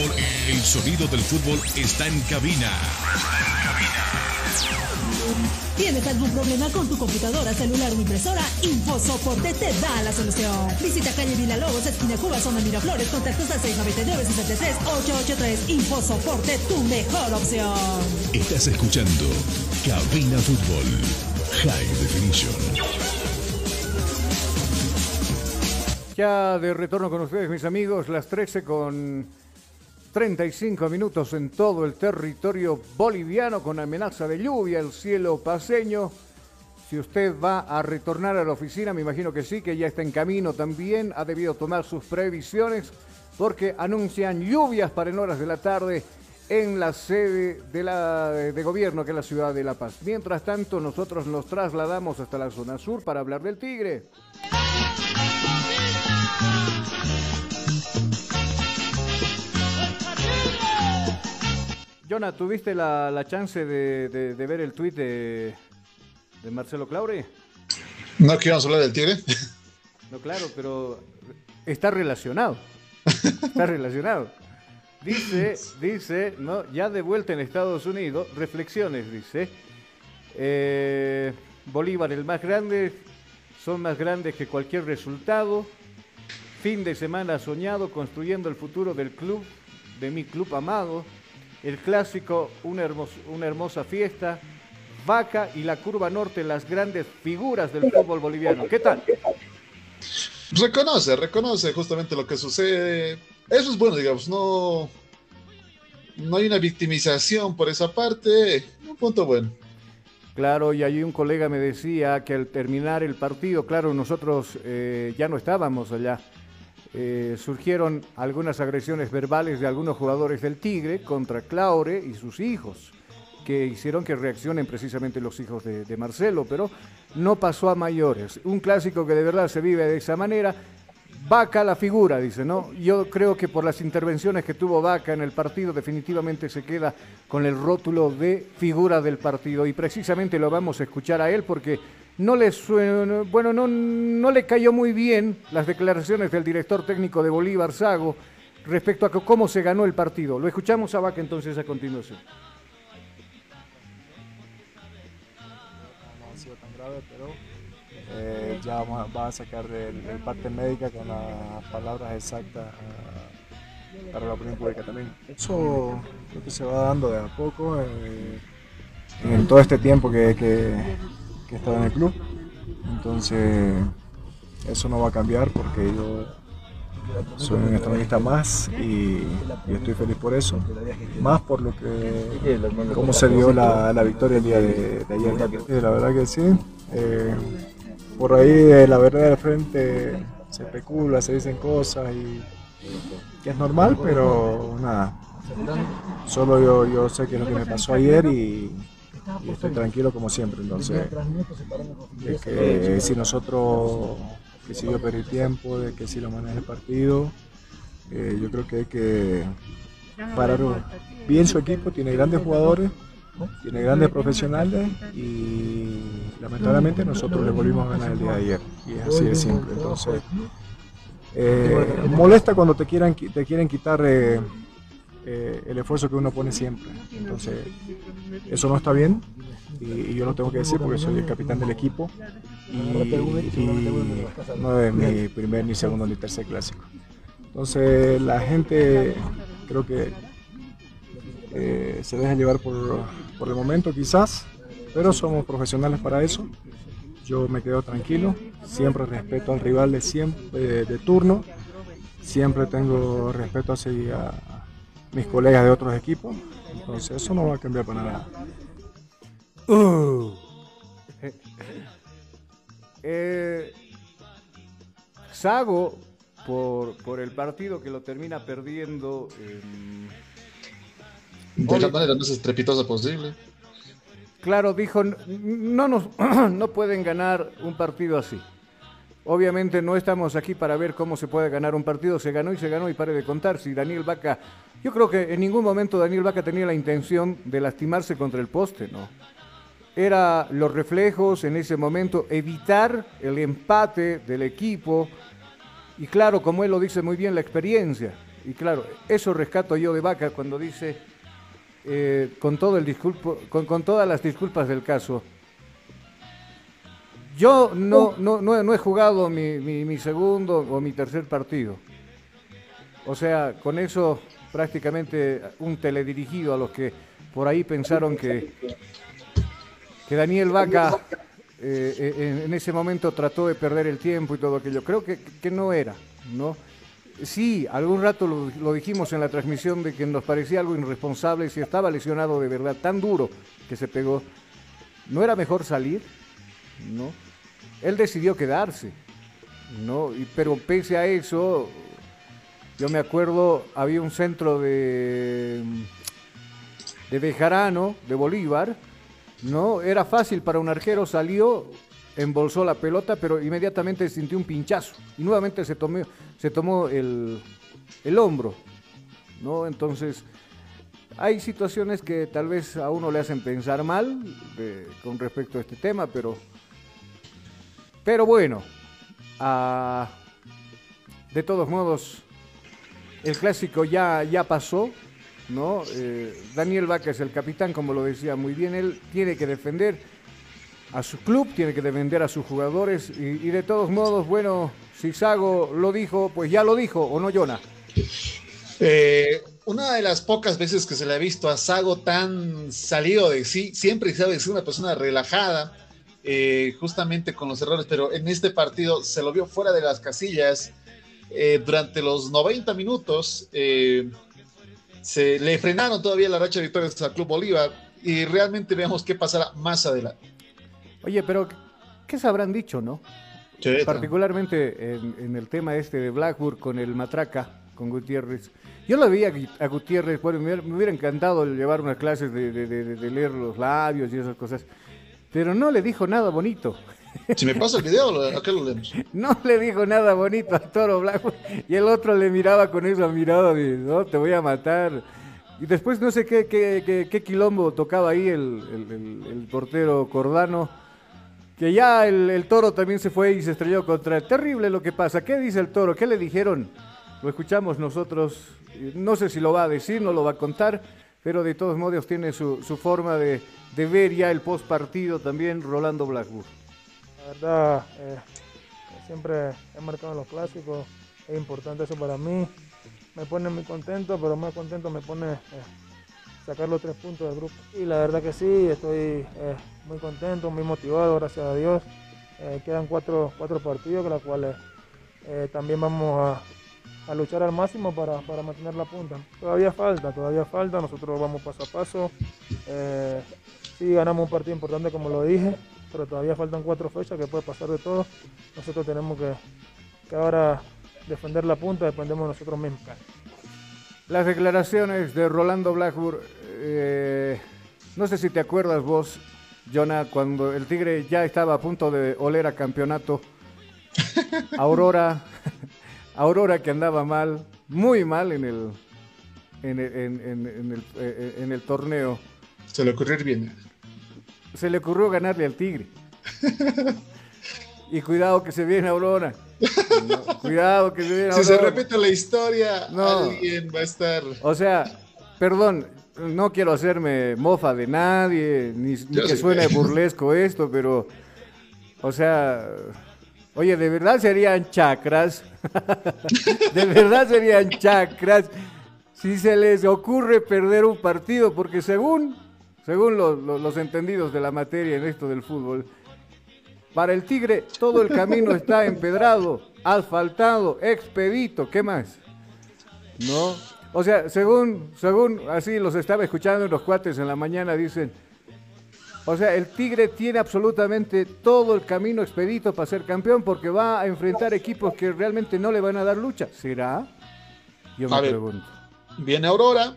Fútbol, el sonido del fútbol está en cabina. ¿Tienes algún problema con tu computadora, celular o impresora? InfoSoporte te da la solución. Visita calle Vila Lobos, esquina Cuba, zona Miraflores, contactos al 699-63-883. InfoSoporte, tu mejor opción. Estás escuchando Cabina Fútbol High Definition. Ya de retorno con ustedes, mis amigos, las 13 con 35 minutos en todo el territorio boliviano con amenaza de lluvia, el cielo paseño. Si usted va a retornar a la oficina, me imagino que sí, que ya está en camino también, ha debido tomar sus previsiones porque anuncian lluvias para en horas de la tarde en la sede de, la, de gobierno, que es la ciudad de La Paz. Mientras tanto, nosotros nos trasladamos hasta la zona sur para hablar del Tigre. Jonah, ¿tuviste la, la chance de, de- de ver el tuit de, de Marcelo Claure? No que íbamos a hablar del Tigre. No, claro, pero está relacionado. Está relacionado. Dice, dice, ¿no? ya de vuelta en Estados Unidos, reflexiones, dice. eh, Bolívar, el más grande, son más grandes que cualquier resultado. Fin de semana soñado, construyendo el futuro del club, de mi club amado. El clásico, una, hermos- una hermosa fiesta. Vaca y la curva norte, las grandes figuras del fútbol boliviano. ¿Qué tal? Reconoce, reconoce justamente lo que sucede. Eso es bueno, digamos, no, no hay una victimización por esa parte. Un punto bueno. Claro, y allí un colega me decía que al terminar el partido, claro, nosotros eh, ya no estábamos allá. Eh, surgieron algunas agresiones verbales de algunos jugadores del Tigre contra Claure y sus hijos, que hicieron que reaccionen precisamente los hijos de, de Marcelo, pero no pasó a mayores. Un clásico que de verdad se vive de esa manera. Vaca la figura, dice, ¿no? Yo creo que por las intervenciones que tuvo Vaca en el partido definitivamente se queda con el rótulo de figura del partido y precisamente lo vamos a escuchar a él porque no le bueno, no, no le cayó muy bien las declaraciones del director técnico de Bolívar, Sago, respecto a cómo se ganó el partido. Lo escuchamos a Vaca entonces a continuación. no ha sido tan grave, pero eh, ya vamos va a sacar del, del parte médica con las palabras exactas ah, para la opinión pública también. Eso creo que se va dando de a poco eh, en todo este tiempo que, que, que he estado en el club. Entonces, eso no va a cambiar porque yo soy un extrañista más y, estoy feliz por eso. Más por lo que, cómo se dio la, la victoria el día de, ayer. La verdad que sí. Eh, por ahí de la verdad del frente se especula, se dicen cosas y que es normal, pero nada. Solo yo, yo sé que es lo que me pasó ayer y, y estoy tranquilo como siempre. Entonces, de que si nosotros, que si yo perdí tiempo, de que si lo maneja el partido, eh, yo creo que hay que parar bien su equipo, tiene grandes jugadores, tiene grandes profesionales y lamentablemente nosotros le volvimos a ganar el día de ayer y es así de simple. Entonces, eh, molesta cuando te quieran, qui- te quieren quitar eh, eh, el esfuerzo que uno pone siempre. Entonces, eso no está bien y, yo lo tengo que decir porque soy el capitán del equipo y, y no es mi primer, ni segundo, ni tercer clásico. Entonces, la gente creo que eh, se deja llevar por, por el momento quizás, pero somos profesionales para eso. Yo me quedo tranquilo, siempre respeto al rival de, siempre, de, de turno, siempre tengo respeto hacia mis colegas de otros equipos, entonces eso no va a cambiar para nada. Uh. Eh, Sago, por, por el partido que lo termina perdiendo. de la manera más estrepitosa posible. Claro, dijo, no, nos, no pueden ganar un partido así. Obviamente no estamos aquí para ver cómo se puede ganar un partido, se ganó y se ganó y pare de contar. Si Daniel Vaca, yo creo que en ningún momento Daniel Vaca tenía la intención de lastimarse contra el poste, ¿no? Era los reflejos en ese momento, evitar el empate del equipo y claro, como él lo dice muy bien, la experiencia. Y claro, eso rescato yo de Vaca cuando dice, eh, con, todo el disculpo, con todas las disculpas del caso, yo no, no, no, he jugado mi, segundo o mi tercer partido. O sea, con eso prácticamente un teledirigido a los que por ahí pensaron que, que Daniel Vaca eh, eh, en, ese momento trató de perder el tiempo y todo aquello. Creo que, no era, ¿no? Sí, algún rato lo, lo, dijimos en la transmisión de que nos parecía algo irresponsable si estaba lesionado de verdad, tan duro que se pegó. ¿No era mejor salir? ¿No? Él decidió quedarse, ¿no? Y, pero pese a eso, yo me acuerdo, había un centro de, de Bejarano, de Bolívar, ¿no? Era fácil para un arquero, salió, embolsó la pelota, pero inmediatamente sintió un pinchazo y nuevamente se tomó, se tomó el, el hombro, ¿no? Entonces, hay situaciones que tal vez a uno le hacen pensar mal con respecto a este tema, pero pero bueno, ah, de todos modos, el clásico ya, ya pasó, ¿no? Eh, Daniel es el capitán, como lo decía muy bien, él tiene que defender a su club, tiene que defender a sus jugadores y, de todos modos, bueno, si Sago lo dijo, pues ya lo dijo, ¿o no, Jonah? Eh, una de las pocas veces que se le ha visto a Sago tan salido de sí, siempre sabe ser una persona relajada, eh, justamente con los errores, pero en este partido se lo vio fuera de las casillas. Eh, durante los 90 minutos eh, se le frenaron todavía la racha de victorias al Club Bolívar y realmente veamos qué pasará más adelante. Oye, pero ¿qué se habrán dicho, no? Particularmente en, el tema este de Blackburn con el Matraca, con Gutiérrez. Yo lo veía a Gutiérrez, bueno, me hubiera, encantado llevar unas clases de leer los labios y esas cosas pero no le dijo nada bonito. Si me pasa el video, acá lo leemos. No le dijo nada bonito al toro blanco y el otro le miraba con esa mirada de, no, te voy a matar. Y después no sé qué, qué, qué, quilombo tocaba ahí el, el, portero Cordano, que ya el, toro también se fue y se estrelló contra él. Terrible lo que pasa. ¿Qué dice el toro? ¿Qué le dijeron? Lo escuchamos nosotros. No sé si lo va a decir, no lo va a contar, pero de todos modos tiene su, su forma de, de ver ya el post partido también Rolando Blackburn? La verdad, eh, siempre he marcado los clásicos, es importante eso para mí. Me pone muy contento, pero más contento me pone eh, sacar los tres puntos del grupo. Y la verdad que sí, estoy eh, muy contento, muy motivado, gracias a Dios. quedan cuatro, cuatro partidos, con los cuales también vamos a, a, luchar al máximo para, para, mantener la punta. Todavía falta, todavía falta, nosotros vamos paso a paso. Sí, ganamos un partido importante como lo dije, pero todavía faltan cuatro fechas que puede pasar de todo. Nosotros tenemos que, ahora defender la punta, dependemos de nosotros mismos. Las declaraciones de Rolando Blackburn, eh, no sé si te acuerdas vos, Jonah, cuando el Tigre ya estaba a punto de oler a campeonato. Aurora, Aurora que andaba mal, muy mal en el, en el, eh, en el torneo. Se le ocurrió bien se le ocurrió ganarle al Tigre. y cuidado que se viene Aurora. cuidado que se viene Aurora. Si se repite la historia, alguien va a estar. O sea, perdón, no quiero hacerme mofa de nadie, ni, que suene burlesco esto, pero, o sea, oye, de verdad serían chacras. de verdad serían chacras si se les ocurre perder un partido, porque según según los entendidos de la materia en esto del fútbol, para el Tigre todo el camino está empedrado, asfaltado, expedito, ¿qué más? ¿No? O sea, según, según así los estaba escuchando los cuates en la mañana, dicen, O sea, el Tigre tiene absolutamente todo el camino expedito para ser campeón porque va a enfrentar equipos que realmente no le van a dar lucha. ¿Será? Yo me pregunto. Viene Aurora,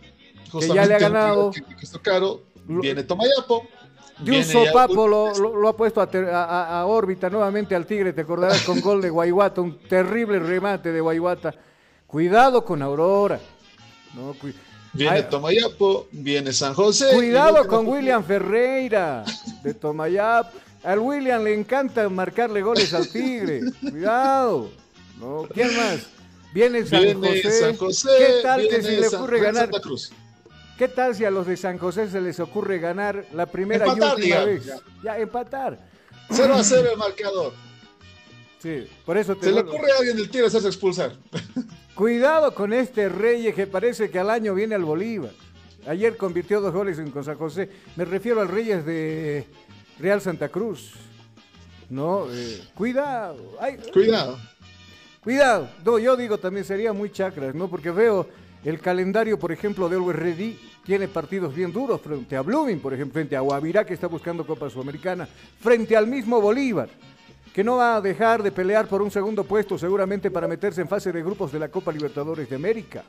que ya le ha ganado. caro. Viene Tomayapo. De un sopapo lo, ha puesto a, órbita nuevamente al Tigre, te acordarás con gol de Guayguata, un terrible remate de Guayguata. Cuidado con Aurora. Viene Tomayapo, viene San José. Cuidado con William Ferreira de Tomayapo. Al William le encanta marcarle goles al Tigre. Cuidado. No, ¿Quién más? Viene San, José. ¿Qué tal que si le ocurre ganar? ¿Qué tal si a los de San José se les ocurre ganar la primera y última vez? Ya. empatar. 0 a 0 el marcador. Sí, por eso te Se le ocurre a alguien del tiro hacerse expulsar. Cuidado con este Reyes que parece que al año viene al Bolívar. Ayer convirtió dos goles en San José. Me refiero al Reyes de Real Santa Cruz. No, eh, cuidado. cuidado. Cuidado. No, yo digo también sería muy chacras, ¿no? Porque veo el calendario, por ejemplo, de Always Ready tiene partidos bien duros frente a Blooming, por ejemplo, frente a Guavirá, que está buscando Copa Sudamericana, frente al mismo Bolívar, que no va a dejar de pelear por un segundo puesto seguramente para meterse en fase de grupos de la Copa Libertadores de América.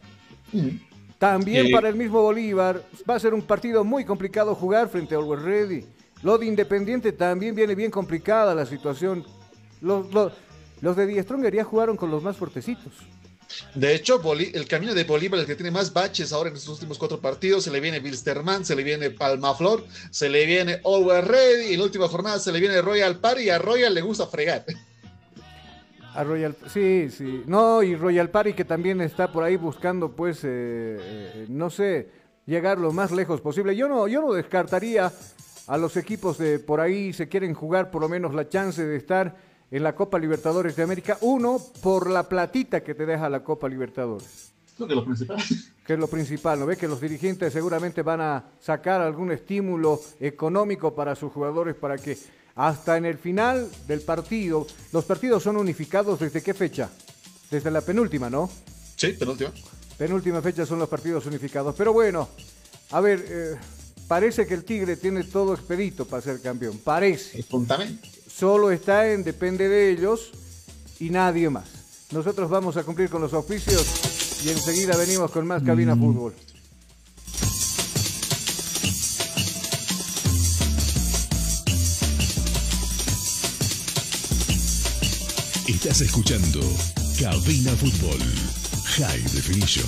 También para el mismo Bolívar va a ser un partido muy complicado jugar frente a Always Ready. Lo de Independiente también viene bien complicada la situación. Los, los, de Diestronger ya jugaron con los más fuertecitos. De hecho, el camino de Bolívar, el que tiene más baches ahora en estos últimos cuatro partidos, se le viene Bilsterman, se le viene Palmaflor, se le viene Over Ready, y en la última jornada se le viene Royal Party, y a Royal le gusta fregar. A Royal, sí, sí. No, y Royal Party que también está por ahí buscando, pues, eh, eh, no sé, llegar lo más lejos posible. Yo no, yo no descartaría a los equipos de por ahí, se quieren jugar por lo menos la chance de estar en la Copa Libertadores de América. Uno, por la platita que te deja la Copa Libertadores. que es lo principal. Que es lo principal, ¿no ves? Que los dirigentes seguramente van a sacar algún estímulo económico para sus jugadores para que hasta en el final del partido, los partidos son unificados desde qué fecha? Desde la penúltima, ¿no? Sí, penúltima. Penúltima fecha son los partidos unificados. Pero bueno, a ver, eh, parece que el Tigre tiene todo expedito para ser campeón. Parece. Espontáneamente solo está en depende de ellos y nadie más. Nosotros vamos a cumplir con los oficios y enseguida venimos con más cabina fútbol. Estás escuchando Cabina Fútbol High Definition.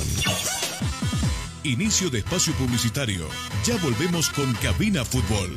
Inicio de espacio publicitario. Ya volvemos con Cabina Fútbol.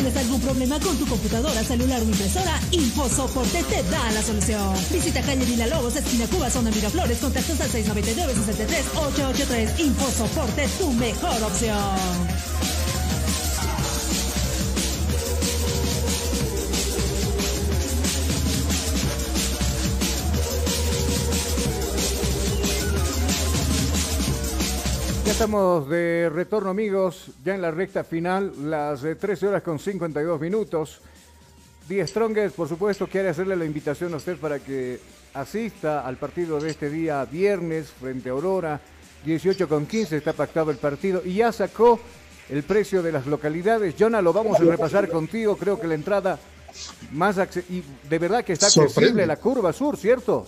¿Tienes algún problema con tu computadora, celular o impresora? InfoSoporte te da la solución. Visita calle Vila Lobos, esquina Cuba, zona Miraflores, contactos al 699-63-883. InfoSoporte, tu mejor opción. Estamos de retorno amigos, ya en la recta final, las 13 horas con 52 minutos. Die Strongest, por supuesto, quiere hacerle la invitación a usted para que asista al partido de este día viernes frente a Aurora. 18 con 15 está pactado el partido y ya sacó el precio de las localidades. Jonah, lo vamos a repasar contigo. Creo que la entrada más y de verdad que está accesible la curva sur, ¿cierto?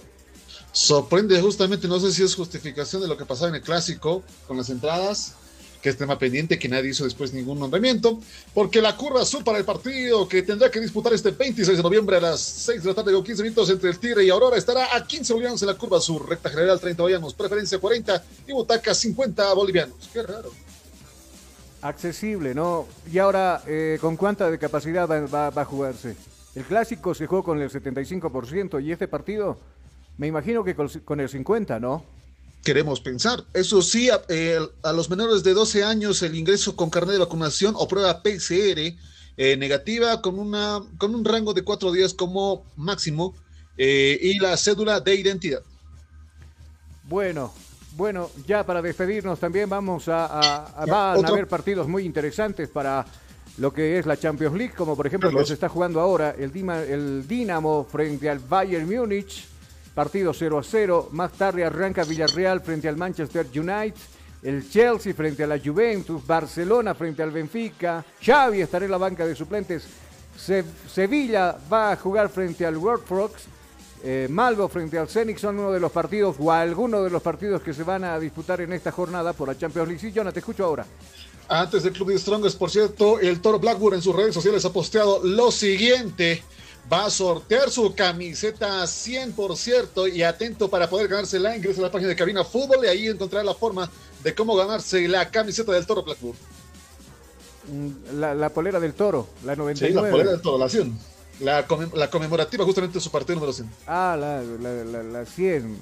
Sorprende justamente, no sé si es justificación de lo que pasaba en el clásico con las entradas, que es tema pendiente, que nadie hizo después ningún nombramiento, porque la curva azul para el partido que tendrá que disputar este 26 de noviembre a las 6 de la tarde con 15 minutos entre el Tigre y Aurora estará a 15 bolivianos en la curva sur, recta general 30 bolivianos, preferencia 40 y butaca 50 bolivianos. Qué raro. Accesible, ¿no? Y ahora, eh, ¿con cuánta de capacidad va, va a jugarse? El clásico se jugó con el 75% y este partido me imagino que con el 50, ¿no? Queremos pensar. Eso sí, eh, a, los menores de 12 años el ingreso con carnet de vacunación o prueba PCR eh, negativa con, una, con un rango de cuatro días como máximo eh, y la cédula de identidad. Bueno, bueno, ya para despedirnos también vamos a, van a haber partidos muy interesantes para lo que es la Champions League, como por ejemplo lo que se está jugando ahora el, el Dinamo frente al Bayern Múnich Partido 0 a 0. Más tarde arranca Villarreal frente al Manchester United. El Chelsea frente a la Juventus. Barcelona frente al Benfica. Xavi estará en la banca de suplentes. Sevilla va a jugar frente al World Frogs. Eh, Malvo frente al Zenit son uno de los partidos o algunos de los partidos que se van a disputar en esta jornada por la Champions League. Sí, te escucho ahora. Antes del Club de Strongest, por cierto, el Toro Blackburn en sus redes sociales ha posteado lo siguiente. Va a sortear su camiseta 100% y atento para poder ganársela. Ingresa a la página de Cabina Fútbol y ahí encontrará la forma de cómo ganarse la camiseta del Toro Blackburn. Mm, la, polera del Toro, la 99. Sí, la polera del Toro, la 100. La, conmemorativa justamente de su partido número 100. Ah, la, la, 100.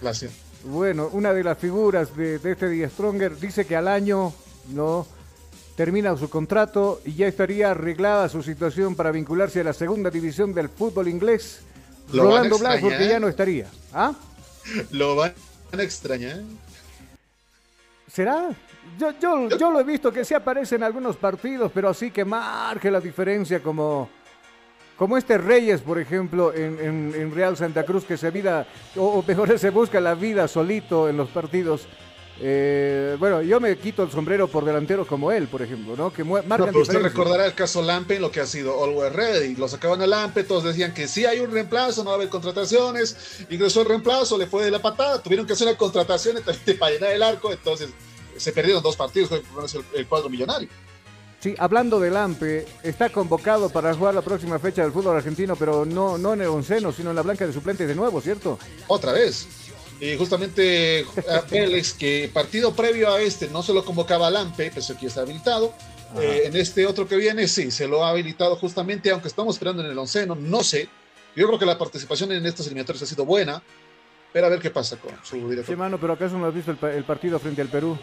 La 100. Bueno, una de las figuras de, de este día Stronger dice que al año no termina su contrato y ya estaría arreglada su situación para vincularse a la segunda división del fútbol inglés. Rolando Blanco porque ya no estaría. ¿Ah? Lo van a extrañar. ¿Será? Yo, yo, yo lo he visto que sí aparece en algunos partidos, pero así que marque la diferencia como, como este Reyes, por ejemplo, en, en, Real Santa Cruz, que se vida, o, o mejor se busca la vida solito en los partidos eh, bueno, yo me quito el sombrero por delantero como él, por ejemplo, ¿no? Que marcan no, usted recordará el caso Lampe en lo que ha sido Always Ready. Lo sacaban a Lampe, todos decían que sí hay un reemplazo, no va a haber contrataciones. Ingresó el reemplazo, le fue de la patada, tuvieron que hacer las contrataciones para llenar el arco, entonces se perdieron dos partidos con el, cuadro millonario. Sí, hablando de Lampe, está convocado para jugar la próxima fecha del fútbol argentino, pero no, no en el onceno, sino en la blanca de suplentes de nuevo, ¿cierto? Otra vez. Y justamente Vélez, que partido previo a este no se lo convocaba a Lampe, pensé que está habilitado. Eh, en este otro que viene, sí, se lo ha habilitado justamente, aunque estamos esperando en el onceno, no sé. Yo creo que la participación en estos eliminatorios ha sido buena, pero a ver qué pasa con su director. Sí, mano, pero ¿acaso no has visto el, partido frente al Perú?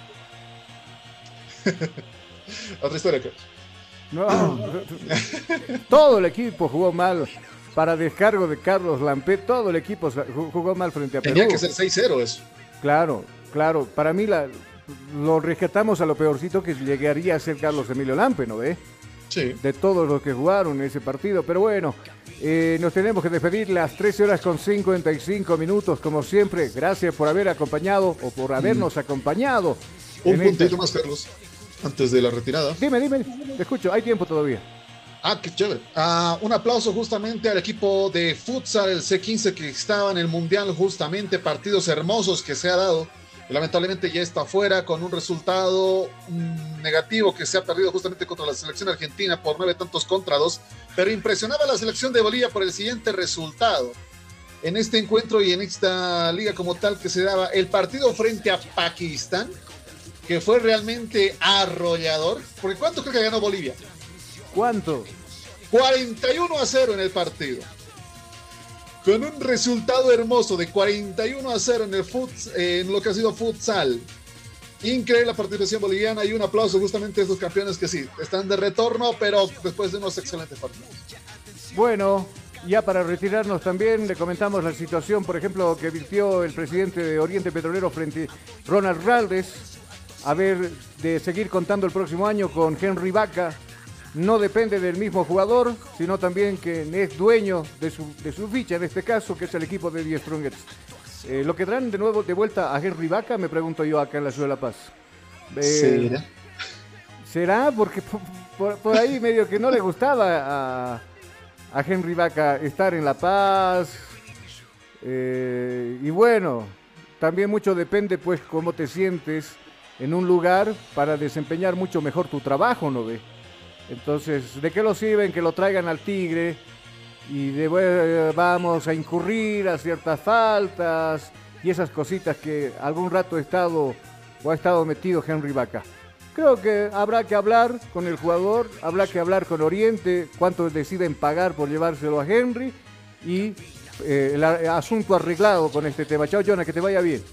Otra historia que. No, todo el equipo jugó mal para descargo de Carlos Lampé, todo el equipo jugó mal frente a Perú. Tenía que ser 6-0 eso. Claro, claro. Para mí la, lo rescatamos a lo peorcito que llegaría a ser Carlos Emilio Lampe, ¿no ve? Sí. De todos los que jugaron en ese partido. Pero bueno, eh, nos tenemos que despedir las 13 horas con 55 minutos, como siempre. Gracias por haber acompañado o por habernos mm. acompañado. Un puntito este más, Carlos, antes de la retirada. Dime, dime, te escucho, hay tiempo todavía. Ah, qué chévere. Ah, un aplauso justamente al equipo de futsal, el C15, que estaba en el Mundial, justamente partidos hermosos que se ha dado. lamentablemente ya está fuera con un resultado mm, negativo que se ha perdido justamente contra la selección argentina por nueve tantos contra dos. Pero impresionaba la selección de Bolivia por el siguiente resultado. En este encuentro y en esta liga como tal que se daba el partido frente a Pakistán, que fue realmente arrollador. Porque ¿cuánto creo que ganó Bolivia? ¿Cuánto? 41 a 0 en el partido. Con un resultado hermoso de 41 a 0 en, el en lo que ha sido futsal. Increíble la participación boliviana y un aplauso justamente a estos campeones que sí, están de retorno, pero después de unos excelentes partidos. Bueno, ya para retirarnos también le comentamos la situación, por ejemplo, que vistió el presidente de Oriente Petrolero frente a Ronald Raldes, a ver de seguir contando el próximo año con Henry Vaca, no depende del mismo jugador, sino también que es dueño de su, de su ficha, en este caso, que es el equipo de Die Strongers. Eh, ¿Lo que traen de nuevo de vuelta a Henry Vaca? Me pregunto yo acá en la Ciudad de La Paz. Eh, ¿Será? ¿Será? Porque por, ahí medio que no le gustaba a, a Henry Vaca estar en La Paz. Eh, y bueno, también mucho depende pues cómo te sientes en un lugar para desempeñar mucho mejor tu trabajo, ¿no ve? Entonces, ¿de qué lo sirven que lo traigan al Tigre? Y de, vamos a incurrir a ciertas faltas y esas cositas que algún rato ha estado o ha estado metido Henry Vaca. Creo que habrá que hablar con el jugador, habrá que hablar con Oriente, cuánto deciden pagar por llevárselo a Henry y eh, el asunto arreglado con este tema. Chao, Jonah, que te vaya bien.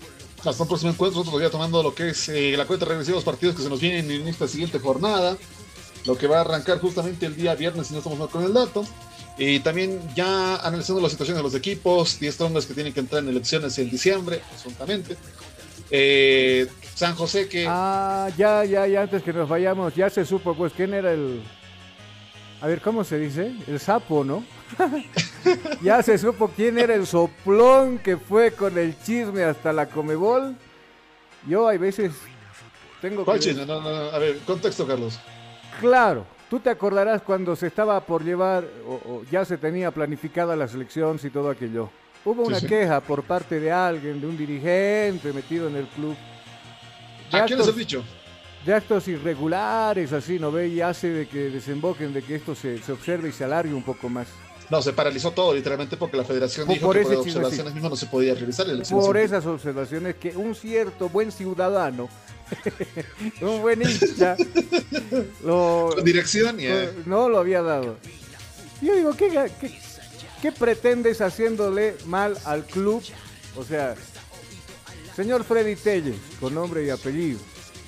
Hasta un próximo encuentro, ya tomando lo que es eh, la cuenta regresiva de los partidos que se nos vienen en esta siguiente jornada lo que va a arrancar justamente el día viernes, si no estamos mal con el dato. Y también ya analizando la situación de los equipos, 10 trondas que tienen que entrar en elecciones en diciembre, presuntamente. Eh, San José que... Ah, ya, ya, ya, antes que nos vayamos, ya se supo pues quién era el... A ver, ¿cómo se dice? El sapo, ¿no? ya se supo quién era el soplón que fue con el chisme hasta la Comebol. Yo hay veces tengo ¿Cuál chisme? No, no, a ver, contexto, Carlos. Claro, Tú te acordarás cuando se estaba por llevar, o, ya se tenía planificada la selección y todo aquello. Hubo una queja por parte de alguien, de un dirigente metido en el club. ¿A quién les has dicho? De actos irregulares, así, ¿no ve? Y hace de que desemboquen, de que esto se, se observe y se alargue un poco más. No, se paralizó todo literalmente porque la federación dijo que por observaciones mismas no se podía realizar. por esas observaciones que un cierto buen ciudadano, un buen hincha, lo, dirección eh. no lo había dado. Yo digo, ¿qué, qué, pretendes haciéndole mal al club? O sea, señor Freddy Telles, con nombre y apellido.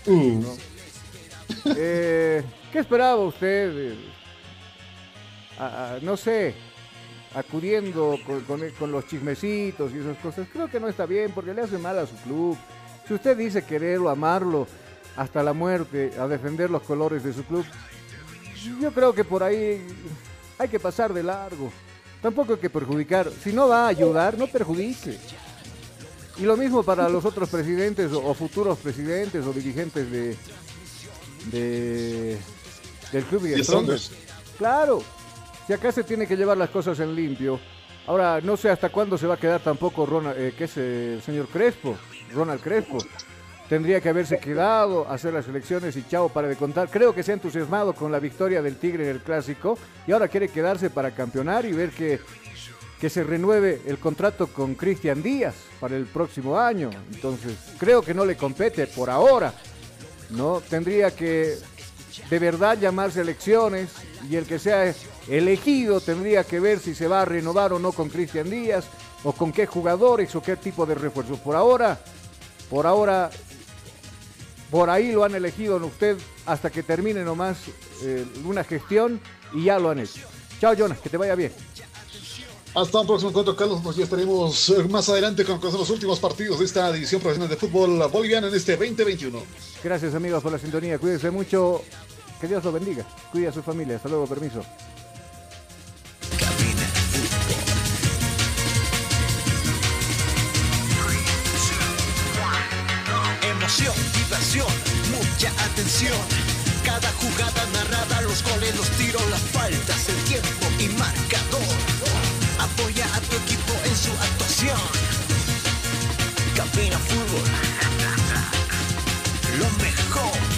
Uh. Eh, ¿Qué esperaba usted? no sé, acudiendo con, los chismecitos y esas cosas, creo que no está bien porque le hace mal a su club. Si usted dice quererlo, amarlo hasta la muerte, a defender los colores de su club, yo creo que por ahí hay que pasar de largo. Tampoco hay que perjudicar. Si no va a ayudar, no perjudique. Y lo mismo para los otros presidentes o, futuros presidentes o dirigentes de, de del club y de Claro, si acá se tiene que llevar las cosas en limpio. Ahora, no sé hasta cuándo se va a quedar tampoco eh, ¿qué es el señor Crespo? Ronald Crespo. Tendría que haberse quedado, hacer las elecciones y chao para de contar. Creo que se ha entusiasmado con la victoria del Tigre en el Clásico y ahora quiere quedarse para campeonar y ver que, que se renueve el contrato con Cristian Díaz para el próximo año. Entonces, creo que no le compete por ahora. No, tendría que de verdad llamarse elecciones y el que sea elegido tendría que ver si se va a renovar o no con Cristian Díaz o con qué jugadores o qué tipo de refuerzos. Por ahora, por ahora, por ahí lo han elegido usted hasta que termine nomás eh, una gestión y ya lo han hecho. Chao Jonas, que te vaya bien. Hasta un próximo encuentro, Carlos. Nos ya estaremos eh, más adelante con, los últimos partidos de esta división profesional de fútbol boliviana en este 2021. Gracias, amigos, por la sintonía. Cuídense mucho. Que Dios los bendiga. Cuide a su familia. Hasta luego, permiso. Emoción, diversión, mucha atención. Cada jugada narrada, los goles, los tiros, las faltas, el tiempo y marcador. Apoya a tu equipo en su actuación. Cabina Fútbol. Lo mejor.